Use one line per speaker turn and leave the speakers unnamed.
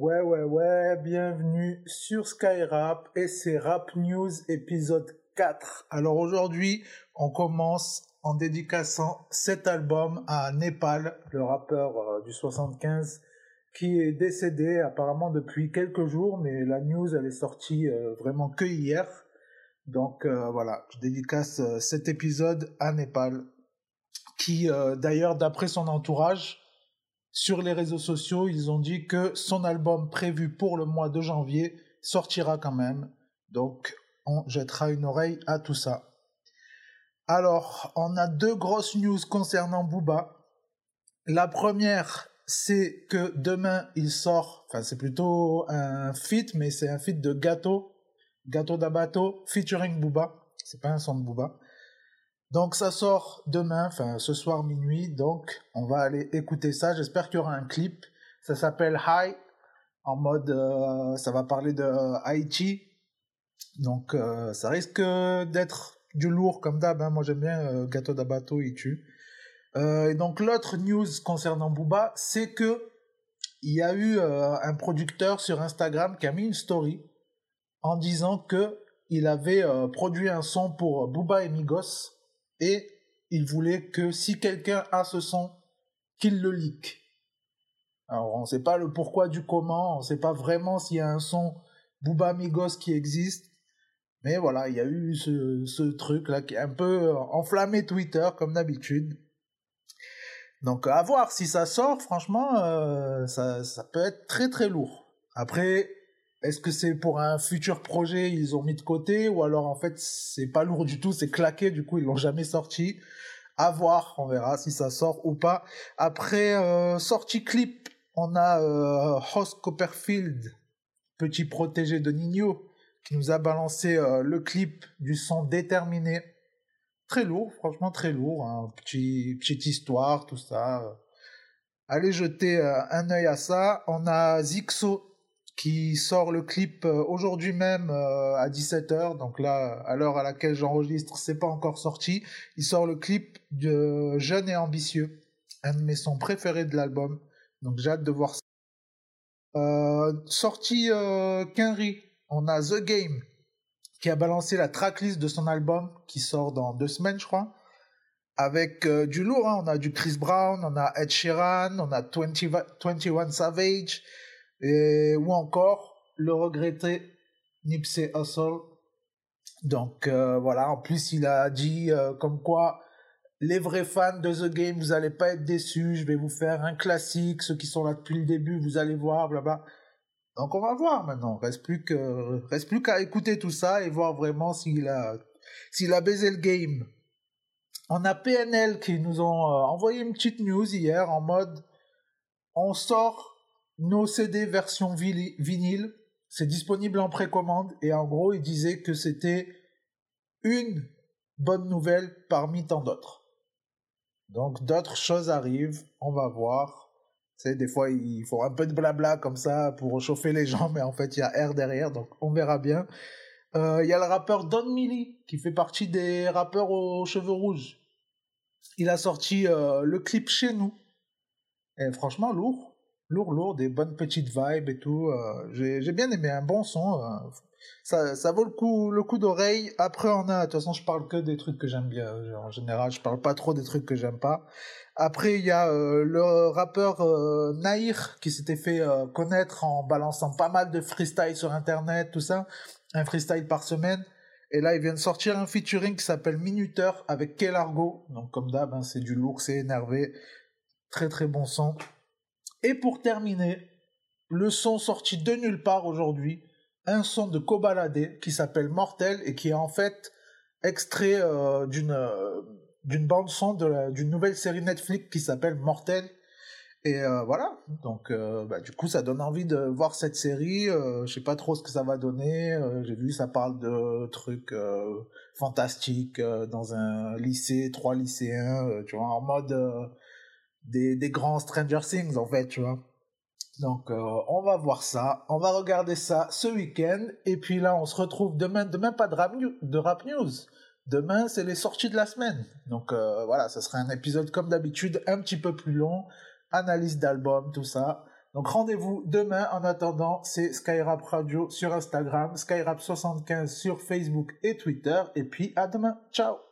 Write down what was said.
Ouais, ouais, ouais, bienvenue sur Skyrap et c'est Rap News épisode 4. Alors aujourd'hui, on commence en dédicaçant cet album à Népal, le rappeur euh, du 75, qui est décédé apparemment depuis quelques jours, mais la news elle est sortie euh, vraiment que hier. Donc euh, voilà, je dédicace cet épisode à Népal, qui d'ailleurs d'après son entourage, sur les réseaux sociaux, ils ont dit que son album prévu pour le mois de janvier sortira quand même. Donc, on jettera une oreille à tout ça. Alors, on a deux grosses news concernant Booba. La première, c'est que demain, il sort, enfin, c'est plutôt un feat, mais c'est un feat de Gâteau, Gâteau d'Abato, featuring Booba. C'est pas un son de Booba. Donc ça sort demain, enfin ce soir minuit, donc on va aller écouter ça. J'espère qu'il y aura un clip. Ça s'appelle High, en mode, euh, ça va parler de euh, Haïti. Donc euh, ça risque d'être du lourd comme d'hab. Hein. Moi j'aime bien Gâteau d'Abato, il tue. et donc l'autre news concernant Booba, c'est que il y a eu un producteur sur Instagram qui a mis une story en disant que il avait produit un son pour Booba et Migos et il voulait que si quelqu'un a ce son, qu'il le leak. Alors on ne sait pas le pourquoi du comment, on ne sait pas vraiment s'il y a un son Booba Migos qui existe, mais voilà, il y a eu ce, truc là qui est un peu enflammé Twitter comme d'habitude. Donc à voir si ça sort, franchement, euh, ça peut être très très lourd. Après, est-ce que c'est pour un futur projet ils ont mis de côté ou alors en fait c'est pas lourd du tout, c'est claqué du coup ils l'ont jamais sorti. À voir, on verra si ça sort ou pas. Après euh, sortie clip, on a euh, Copperfield, petit protégé de Nino, qui nous a balancé euh, le clip du son déterminé. Très lourd, franchement très lourd, hein. petit petite histoire, tout ça. Allez jeter un œil à ça. On a Zixo qui sort le clip euh, aujourd'hui même euh, à 17h. Donc là, à l'heure à laquelle j'enregistre, c'est pas encore sorti. Il sort le clip de Jeune et ambitieux, un de mes sons préférés de l'album. Donc j'ai hâte de voir ça. Euh, sorti euh, on a The Game qui a balancé la tracklist de son album qui sort dans deux semaines, je crois. Avec du lourd, hein. on a du Chris Brown, on a Ed Sheeran, on a 20, 21 Savage, et, ou encore le regretté Nipsey Hussle. Donc euh, voilà, en plus il a dit euh, comme quoi les vrais fans de The Game, vous allez pas être déçus, je vais vous faire un classique, ceux qui sont là depuis le début, vous allez voir, blabla. Donc on va voir maintenant, reste plus que reste plus qu'à écouter tout ça et voir vraiment s'il a s'il a baisé le game. On a PNL qui nous ont euh, envoyé une petite news hier en mode on sort nos CD version vinyle, c'est disponible en précommande et en gros, il disait que c'était une bonne nouvelle parmi tant d'autres. Donc d'autres choses arrivent, on va voir. C'est des fois il faut un peu de blabla comme ça pour chauffer les gens, mais en fait il y a R derrière, donc on verra bien. Euh, il y a le rappeur Don Millie qui fait partie des rappeurs aux cheveux rouges. Il a sorti euh, le clip chez nous. Et franchement lourd lourd, lourd, des bonnes petites vibes et tout. Euh, j'ai bien aimé un bon son. Euh, ça, vaut le coup, le coup d'oreille. Après, on a, de toute façon, je parle que des trucs que j'aime bien. En général, je parle pas trop des trucs que j'aime pas. Après, il y a euh, le rappeur euh, Nair qui s'était fait connaître en balançant pas mal de freestyle sur Internet, tout ça. Un freestyle par semaine. Et là, il vient de sortir un featuring qui s'appelle Minuteur avec Kelargo. Donc, comme d'hab, hein, c'est du lourd, c'est énervé. Très, très bon son. Et pour terminer, le son sorti de nulle part aujourd'hui, un son de Kobalade qui s'appelle Mortel et qui est en fait extrait euh, d'une euh, d'une bande son d'une nouvelle série Netflix qui s'appelle Mortel. Et euh, voilà, donc bah, du coup ça donne envie de voir cette série. je sais pas trop ce que ça va donner. J'ai vu ça parle de trucs fantastiques dans un lycée, trois lycéens, tu vois, en mode des, grands Stranger Things, en fait, tu vois. Donc, euh, on va voir ça. On va regarder ça ce week-end. Et puis là, on se retrouve demain. Demain, pas de rap, de rap news. Demain, c'est les sorties de la semaine. Donc, euh, voilà, ça sera un épisode comme d'habitude, un petit peu plus long. Analyse d'album, tout ça. Donc rendez-vous demain. En attendant, c'est Skyrap Radio sur Instagram, Skyrap75 sur Facebook et Twitter. Et puis à demain. Ciao